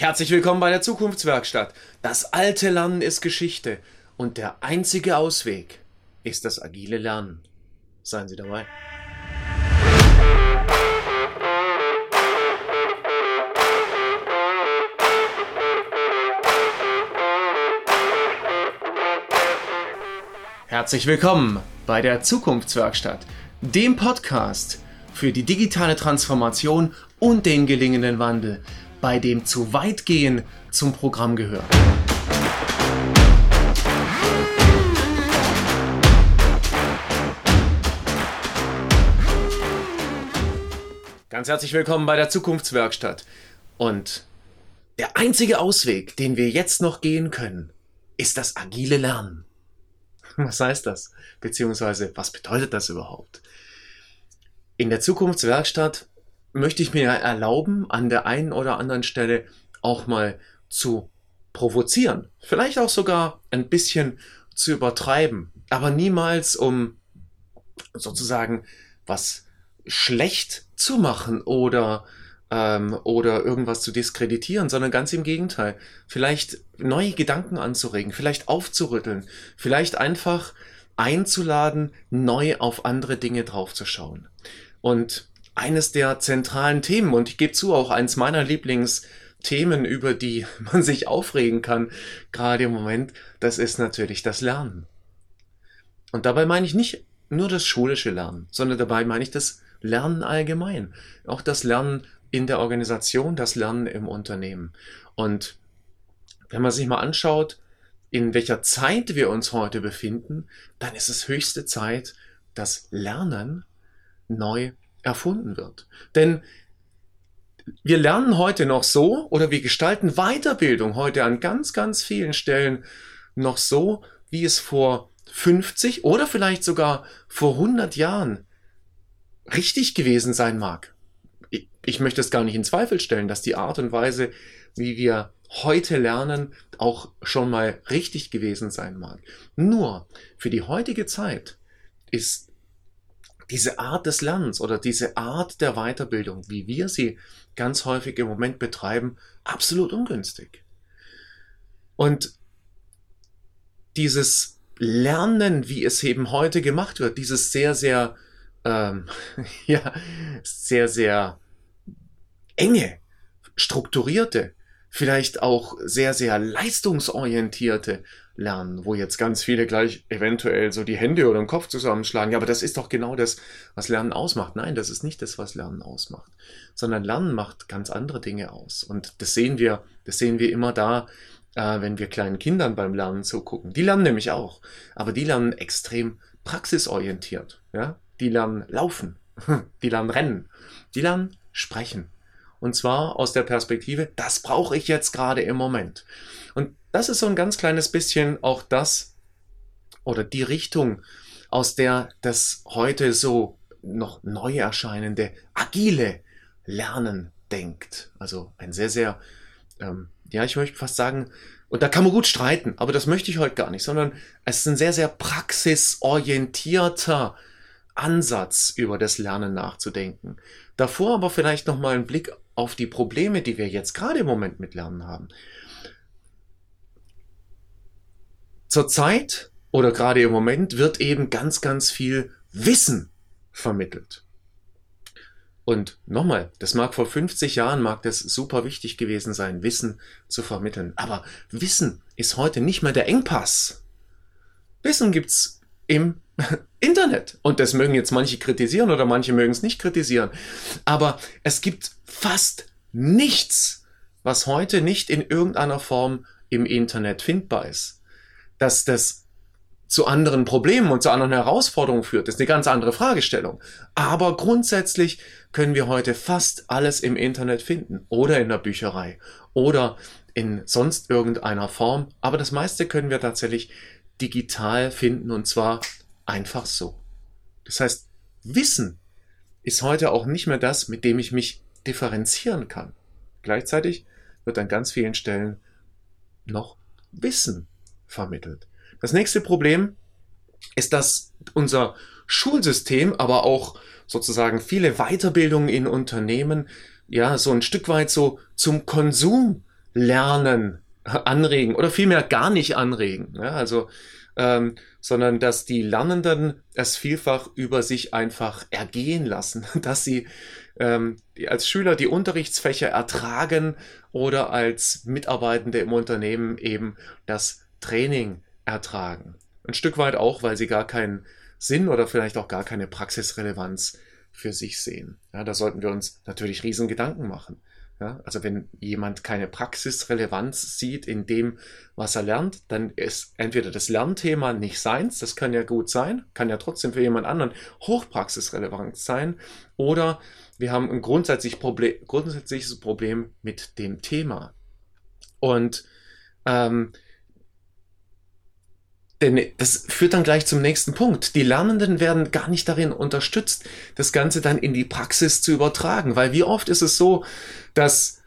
Herzlich willkommen bei der Zukunftswerkstatt. Das alte Lernen ist Geschichte und der einzige Ausweg ist das agile Lernen. Seien Sie dabei. Herzlich willkommen bei der Zukunftswerkstatt, dem Podcast für die digitale Transformation und den gelingenden Wandel bei dem zu weit gehen zum Programm gehört. Ganz herzlich willkommen bei der Zukunftswerkstatt. Und der einzige Ausweg, den wir jetzt noch gehen können, ist das agile Lernen. Was heißt das? Beziehungsweise, was bedeutet das überhaupt? In der Zukunftswerkstatt möchte ich mir erlauben, an der einen oder anderen Stelle auch mal zu provozieren. Vielleicht auch sogar ein bisschen zu übertreiben. Aber niemals, um sozusagen was schlecht zu machen oder ähm, oder irgendwas zu diskreditieren, sondern ganz im Gegenteil. Vielleicht neue Gedanken anzuregen, vielleicht aufzurütteln, vielleicht einfach einzuladen, neu auf andere Dinge draufzuschauen. Und eines der zentralen Themen und ich gebe zu, auch eins meiner Lieblingsthemen, über die man sich aufregen kann, gerade im Moment, das ist natürlich das Lernen. Und dabei meine ich nicht nur das schulische Lernen, sondern dabei meine ich das Lernen allgemein. Auch das Lernen in der Organisation, das Lernen im Unternehmen. Und wenn man sich mal anschaut, in welcher Zeit wir uns heute befinden, dann ist es höchste Zeit, das Lernen neu erfunden wird. Denn wir lernen heute noch so oder wir gestalten Weiterbildung heute an ganz, ganz vielen Stellen noch so, wie es vor 50 oder vielleicht sogar vor 100 Jahren richtig gewesen sein mag. Ich möchte es gar nicht in Zweifel stellen, dass die Art und Weise, wie wir heute lernen, auch schon mal richtig gewesen sein mag. Nur für die heutige Zeit ist diese Art des Lernens oder diese Art der Weiterbildung, wie wir sie ganz häufig im Moment betreiben, absolut ungünstig. Und dieses Lernen, wie es eben heute gemacht wird, dieses sehr, sehr, ähm, ja, sehr, sehr enge, strukturierte, vielleicht auch sehr, sehr leistungsorientierte lernen, wo jetzt ganz viele gleich eventuell so die Hände oder den Kopf zusammenschlagen. Ja, aber das ist doch genau das, was Lernen ausmacht. Nein, das ist nicht das, was Lernen ausmacht, sondern Lernen macht ganz andere Dinge aus. Und das sehen wir, das sehen wir immer da, äh, wenn wir kleinen Kindern beim Lernen zugucken. Die lernen nämlich auch, aber die lernen extrem praxisorientiert. Ja, die lernen laufen, die lernen rennen, die lernen sprechen. Und zwar aus der Perspektive, das brauche ich jetzt gerade im Moment. Und das ist so ein ganz kleines bisschen auch das oder die Richtung, aus der das heute so noch neu erscheinende agile Lernen denkt. Also ein sehr, sehr, ähm, ja, ich möchte fast sagen, und da kann man gut streiten, aber das möchte ich heute gar nicht, sondern es ist ein sehr, sehr praxisorientierter Ansatz, über das Lernen nachzudenken. Davor aber vielleicht nochmal ein Blick auf die Probleme, die wir jetzt gerade im Moment mit Lernen haben. Zurzeit oder gerade im Moment wird eben ganz, ganz viel Wissen vermittelt. Und nochmal, das mag vor 50 Jahren, mag das super wichtig gewesen sein, Wissen zu vermitteln. Aber Wissen ist heute nicht mehr der Engpass. Wissen gibt's im Internet. Und das mögen jetzt manche kritisieren oder manche mögen es nicht kritisieren. Aber es gibt fast nichts, was heute nicht in irgendeiner Form im Internet findbar ist. Dass das zu anderen Problemen und zu anderen Herausforderungen führt, ist eine ganz andere Fragestellung. Aber grundsätzlich können wir heute fast alles im Internet finden oder in der Bücherei oder in sonst irgendeiner Form. Aber das meiste können wir tatsächlich digital finden und zwar einfach so. Das heißt, Wissen ist heute auch nicht mehr das, mit dem ich mich differenzieren kann. Gleichzeitig wird an ganz vielen Stellen noch Wissen vermittelt. Das nächste Problem ist, dass unser Schulsystem, aber auch sozusagen viele Weiterbildungen in Unternehmen ja so ein Stück weit so zum Konsum Lernen anregen oder vielmehr gar nicht anregen. Ja, also ähm, sondern dass die Lernenden es vielfach über sich einfach ergehen lassen, dass sie ähm, als Schüler die Unterrichtsfächer ertragen oder als Mitarbeitende im Unternehmen eben das Training ertragen. Ein Stück weit auch, weil sie gar keinen Sinn oder vielleicht auch gar keine Praxisrelevanz für sich sehen. Ja, da sollten wir uns natürlich riesen Gedanken machen. Ja, also wenn jemand keine Praxisrelevanz sieht in dem, was er lernt, dann ist entweder das Lernthema nicht seins, das kann ja gut sein, kann ja trotzdem für jemand anderen hochpraxisrelevant sein, oder wir haben ein grundsätzlich Problem, grundsätzliches Problem mit dem Thema. Und ähm, denn das führt dann gleich zum nächsten Punkt. Die Lernenden werden gar nicht darin unterstützt, das Ganze dann in die Praxis zu übertragen. Weil wie oft ist es so, dass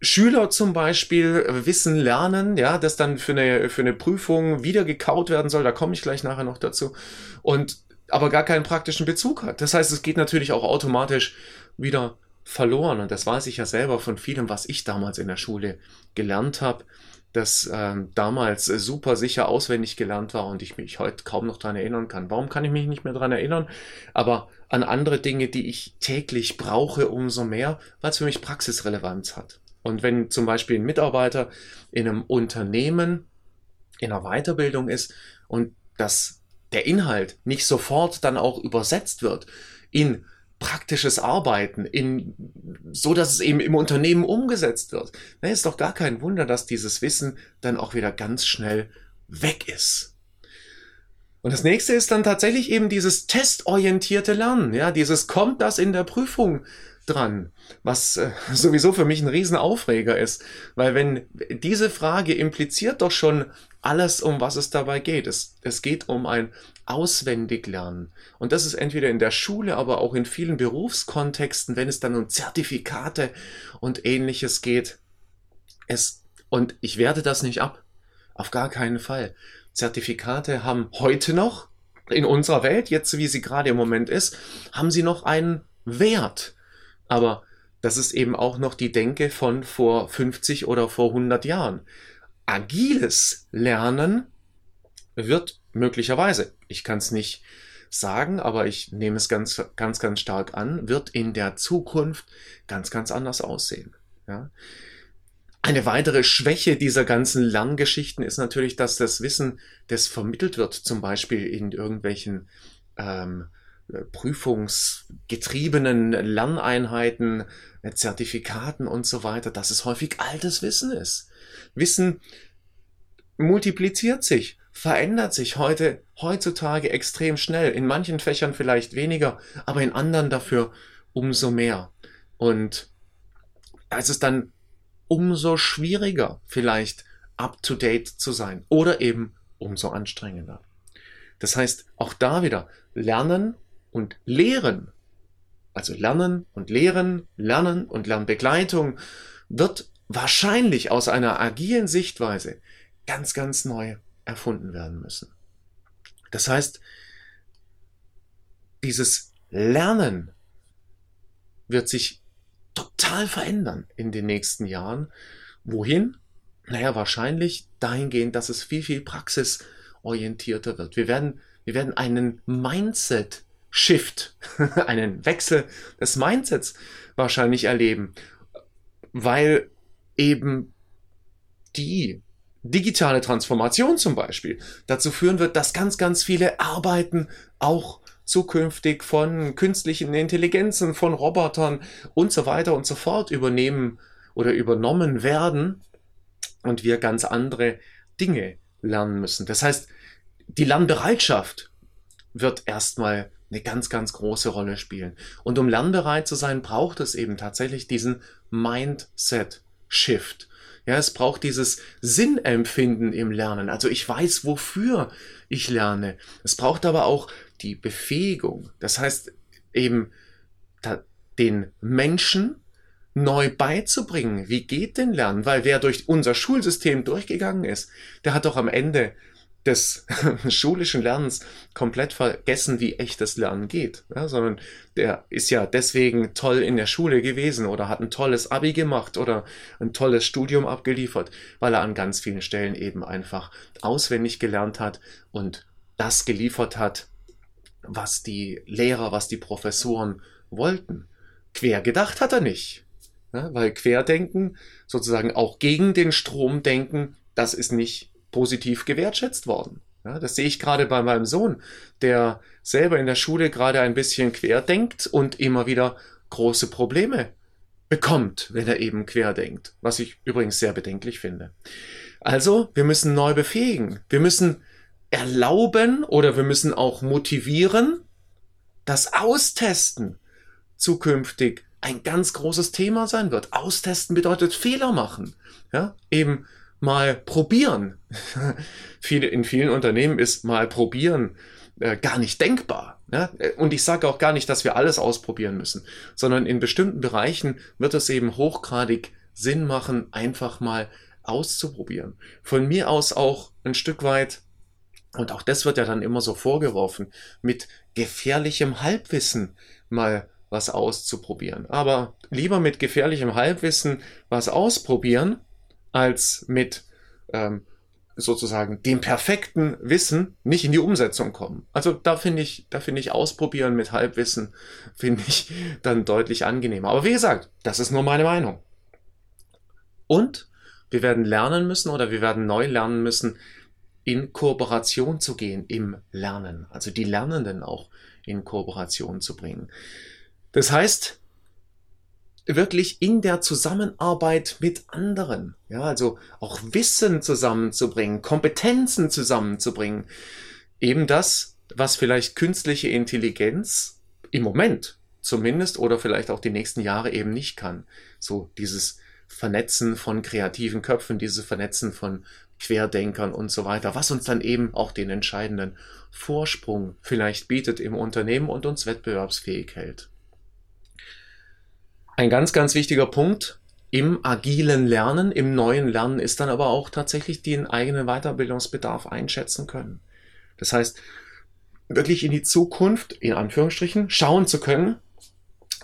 Schüler zum Beispiel Wissen lernen, ja, das dann für eine, für eine Prüfung wieder gekaut werden soll, da komme ich gleich nachher noch dazu, und aber gar keinen praktischen Bezug hat. Das heißt, es geht natürlich auch automatisch wieder verloren. Und das weiß ich ja selber von vielem, was ich damals in der Schule gelernt habe das ähm, damals äh, super sicher auswendig gelernt war und ich mich heute kaum noch daran erinnern kann. Warum kann ich mich nicht mehr daran erinnern? Aber an andere Dinge, die ich täglich brauche, umso mehr, weil es für mich Praxisrelevanz hat. Und wenn zum Beispiel ein Mitarbeiter in einem Unternehmen in einer Weiterbildung ist und dass der Inhalt nicht sofort dann auch übersetzt wird in praktisches Arbeiten, in, so dass es eben im Unternehmen umgesetzt wird. Na, ist doch gar kein Wunder, dass dieses Wissen dann auch wieder ganz schnell weg ist. Und das nächste ist dann tatsächlich eben dieses testorientierte Lernen. Ja, dieses kommt das in der Prüfung dran, was äh, sowieso für mich ein Riesenaufreger ist, weil wenn diese Frage impliziert doch schon alles, um was es dabei geht. Es, es geht um ein auswendig lernen. Und das ist entweder in der Schule, aber auch in vielen Berufskontexten, wenn es dann um Zertifikate und ähnliches geht. Es, und ich werte das nicht ab. Auf gar keinen Fall. Zertifikate haben heute noch, in unserer Welt, jetzt wie sie gerade im Moment ist, haben sie noch einen Wert. Aber das ist eben auch noch die Denke von vor 50 oder vor 100 Jahren. Agiles Lernen wird möglicherweise, ich kann es nicht sagen, aber ich nehme es ganz, ganz, ganz stark an, wird in der Zukunft ganz, ganz anders aussehen. Ja? Eine weitere Schwäche dieser ganzen Lerngeschichten ist natürlich, dass das Wissen, das vermittelt wird, zum Beispiel in irgendwelchen ähm, prüfungsgetriebenen Lerneinheiten, Zertifikaten und so weiter, dass es häufig altes Wissen ist. Wissen multipliziert sich verändert sich heute, heutzutage extrem schnell. In manchen Fächern vielleicht weniger, aber in anderen dafür umso mehr. Und es ist dann umso schwieriger, vielleicht up to date zu sein oder eben umso anstrengender. Das heißt, auch da wieder Lernen und Lehren, also Lernen und Lehren, Lernen und Lernbegleitung wird wahrscheinlich aus einer agilen Sichtweise ganz, ganz neu erfunden werden müssen. Das heißt, dieses Lernen wird sich total verändern in den nächsten Jahren. Wohin? Naja, wahrscheinlich dahingehend, dass es viel, viel praxisorientierter wird. Wir werden, wir werden einen Mindset-Shift, einen Wechsel des Mindsets wahrscheinlich erleben, weil eben die digitale Transformation zum Beispiel dazu führen wird, dass ganz, ganz viele Arbeiten auch zukünftig von künstlichen Intelligenzen, von Robotern und so weiter und so fort übernehmen oder übernommen werden und wir ganz andere Dinge lernen müssen. Das heißt, die Lernbereitschaft wird erstmal eine ganz, ganz große Rolle spielen. Und um lernbereit zu sein, braucht es eben tatsächlich diesen Mindset-Shift. Ja, es braucht dieses Sinnempfinden im Lernen. Also ich weiß, wofür ich lerne. Es braucht aber auch die Befähigung. Das heißt eben den Menschen neu beizubringen. Wie geht denn Lernen? Weil wer durch unser Schulsystem durchgegangen ist, der hat doch am Ende des schulischen Lernens komplett vergessen, wie echtes Lernen geht, ja, sondern der ist ja deswegen toll in der Schule gewesen oder hat ein tolles Abi gemacht oder ein tolles Studium abgeliefert, weil er an ganz vielen Stellen eben einfach auswendig gelernt hat und das geliefert hat, was die Lehrer, was die Professoren wollten. Quer gedacht hat er nicht, ja, weil Querdenken sozusagen auch gegen den Strom denken, das ist nicht positiv gewertschätzt worden. Ja, das sehe ich gerade bei meinem Sohn, der selber in der Schule gerade ein bisschen querdenkt und immer wieder große Probleme bekommt, wenn er eben querdenkt, was ich übrigens sehr bedenklich finde. Also, wir müssen neu befähigen. Wir müssen erlauben oder wir müssen auch motivieren, das Austesten zukünftig ein ganz großes Thema sein wird. Austesten bedeutet Fehler machen. Ja, eben mal probieren. in vielen Unternehmen ist mal probieren äh, gar nicht denkbar. Ja? Und ich sage auch gar nicht, dass wir alles ausprobieren müssen, sondern in bestimmten Bereichen wird es eben hochgradig Sinn machen, einfach mal auszuprobieren. Von mir aus auch ein Stück weit, und auch das wird ja dann immer so vorgeworfen, mit gefährlichem Halbwissen mal was auszuprobieren. Aber lieber mit gefährlichem Halbwissen was ausprobieren, als mit ähm, sozusagen dem perfekten Wissen nicht in die Umsetzung kommen. Also da finde ich, da finde ich ausprobieren mit Halbwissen finde ich dann deutlich angenehmer. Aber wie gesagt, das ist nur meine Meinung. Und wir werden lernen müssen oder wir werden neu lernen müssen, in Kooperation zu gehen im Lernen. Also die Lernenden auch in Kooperation zu bringen. Das heißt, wirklich in der Zusammenarbeit mit anderen. Ja, also auch Wissen zusammenzubringen, Kompetenzen zusammenzubringen. Eben das, was vielleicht künstliche Intelligenz im Moment zumindest oder vielleicht auch die nächsten Jahre eben nicht kann. So dieses Vernetzen von kreativen Köpfen, dieses Vernetzen von Querdenkern und so weiter, was uns dann eben auch den entscheidenden Vorsprung vielleicht bietet im Unternehmen und uns wettbewerbsfähig hält. Ein ganz, ganz wichtiger Punkt im agilen Lernen, im neuen Lernen ist dann aber auch tatsächlich den eigenen Weiterbildungsbedarf einschätzen können. Das heißt, wirklich in die Zukunft, in Anführungsstrichen, schauen zu können,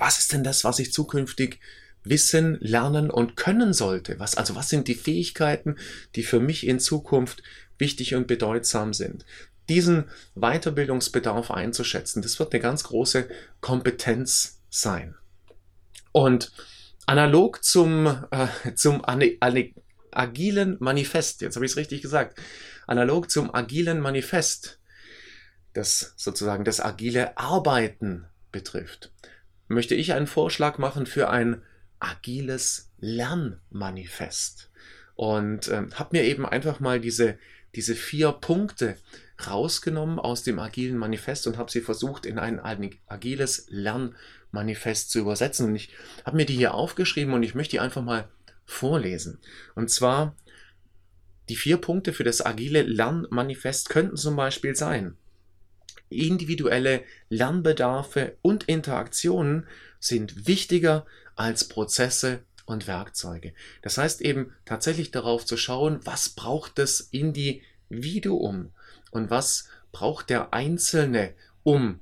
was ist denn das, was ich zukünftig wissen, lernen und können sollte? Was, also was sind die Fähigkeiten, die für mich in Zukunft wichtig und bedeutsam sind? Diesen Weiterbildungsbedarf einzuschätzen, das wird eine ganz große Kompetenz sein. Und analog zum, äh, zum ane, ane, agilen Manifest, jetzt habe ich es richtig gesagt, analog zum agilen Manifest, das sozusagen das agile Arbeiten betrifft, möchte ich einen Vorschlag machen für ein agiles Lernmanifest. Und äh, habe mir eben einfach mal diese, diese vier Punkte rausgenommen aus dem agilen Manifest und habe sie versucht in ein agiles Lernmanifest Manifest zu übersetzen. Und ich habe mir die hier aufgeschrieben und ich möchte die einfach mal vorlesen. Und zwar die vier Punkte für das agile Lernmanifest könnten zum Beispiel sein. Individuelle Lernbedarfe und Interaktionen sind wichtiger als Prozesse und Werkzeuge. Das heißt eben tatsächlich darauf zu schauen, was braucht das Individuum und was braucht der Einzelne, um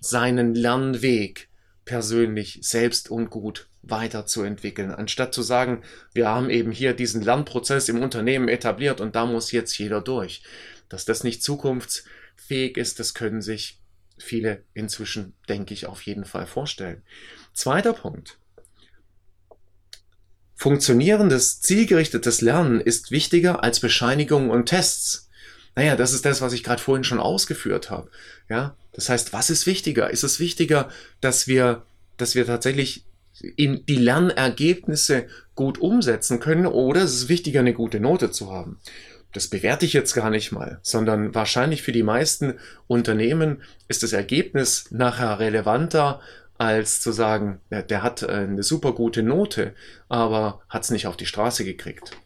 seinen Lernweg persönlich selbst und gut weiterzuentwickeln, anstatt zu sagen, wir haben eben hier diesen Lernprozess im Unternehmen etabliert und da muss jetzt jeder durch. Dass das nicht zukunftsfähig ist, das können sich viele inzwischen, denke ich, auf jeden Fall vorstellen. Zweiter Punkt. Funktionierendes, zielgerichtetes Lernen ist wichtiger als Bescheinigungen und Tests. Naja, das ist das, was ich gerade vorhin schon ausgeführt habe. Ja, das heißt, was ist wichtiger? Ist es wichtiger, dass wir, dass wir tatsächlich in die Lernergebnisse gut umsetzen können oder ist es wichtiger, eine gute Note zu haben? Das bewerte ich jetzt gar nicht mal, sondern wahrscheinlich für die meisten Unternehmen ist das Ergebnis nachher relevanter, als zu sagen, der, der hat eine super gute Note, aber hat es nicht auf die Straße gekriegt.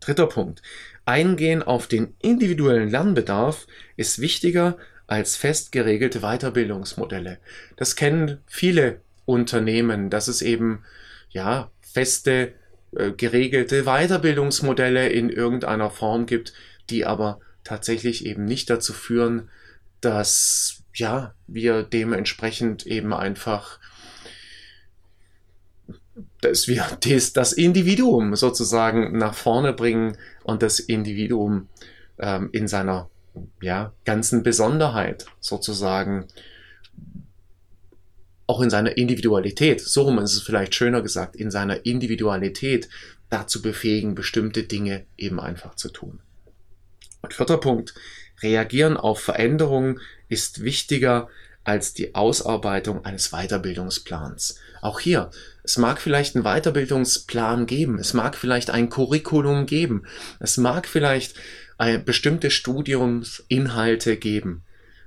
Dritter Punkt. Eingehen auf den individuellen Lernbedarf ist wichtiger als fest geregelte Weiterbildungsmodelle. Das kennen viele Unternehmen, dass es eben ja feste äh, geregelte Weiterbildungsmodelle in irgendeiner Form gibt, die aber tatsächlich eben nicht dazu führen, dass ja, wir dementsprechend eben einfach dass wir das, das Individuum sozusagen nach vorne bringen und das Individuum ähm, in seiner ja, ganzen Besonderheit sozusagen auch in seiner Individualität, so rum ist es vielleicht schöner gesagt, in seiner Individualität dazu befähigen, bestimmte Dinge eben einfach zu tun. Und vierter Punkt, reagieren auf Veränderungen ist wichtiger als die Ausarbeitung eines Weiterbildungsplans. Auch hier, es mag vielleicht einen Weiterbildungsplan geben, es mag vielleicht ein Curriculum geben, es mag vielleicht ein, bestimmte Studiumsinhalte geben.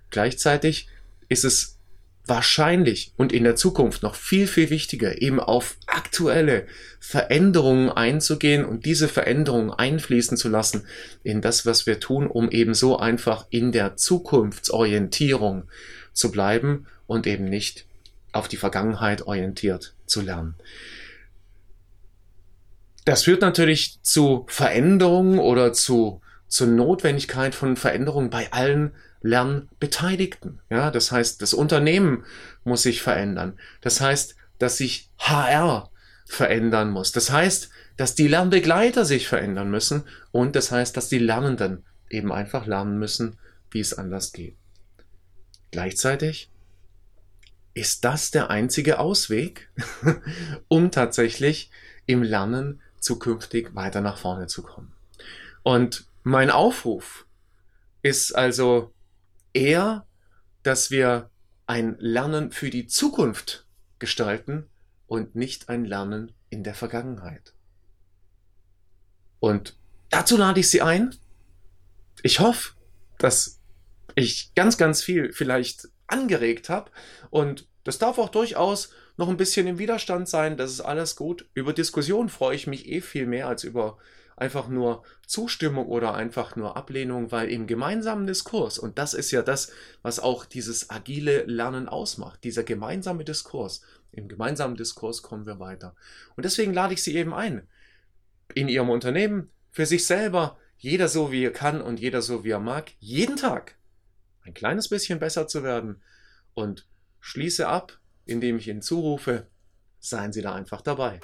Gleichzeitig ist es wahrscheinlich und in der Zukunft noch viel, viel wichtiger, eben auf aktuelle Veränderungen einzugehen und diese Veränderungen einfließen zu lassen in das, was wir tun, um eben so einfach in der Zukunftsorientierung zu bleiben und eben nicht auf die Vergangenheit orientiert zu lernen. Das führt natürlich zu Veränderungen oder zu, zur Notwendigkeit von Veränderungen bei allen Lernbeteiligten. Ja, das heißt, das Unternehmen muss sich verändern. Das heißt, dass sich HR verändern muss. Das heißt, dass die Lernbegleiter sich verändern müssen und das heißt, dass die Lernenden eben einfach lernen müssen, wie es anders geht. Gleichzeitig ist das der einzige Ausweg, um tatsächlich im Lernen zukünftig weiter nach vorne zu kommen. Und mein Aufruf ist also eher, dass wir ein Lernen für die Zukunft gestalten und nicht ein Lernen in der Vergangenheit. Und dazu lade ich Sie ein. Ich hoffe, dass ich ganz, ganz viel vielleicht angeregt habe und das darf auch durchaus noch ein bisschen im Widerstand sein. Das ist alles gut. Über Diskussion freue ich mich eh viel mehr als über einfach nur Zustimmung oder einfach nur Ablehnung, weil im gemeinsamen Diskurs, und das ist ja das, was auch dieses agile Lernen ausmacht, dieser gemeinsame Diskurs, im gemeinsamen Diskurs kommen wir weiter. Und deswegen lade ich Sie eben ein, in Ihrem Unternehmen, für sich selber, jeder so wie er kann und jeder so wie er mag, jeden Tag ein kleines bisschen besser zu werden und schließe ab, indem ich Ihnen zurufe, seien Sie da einfach dabei.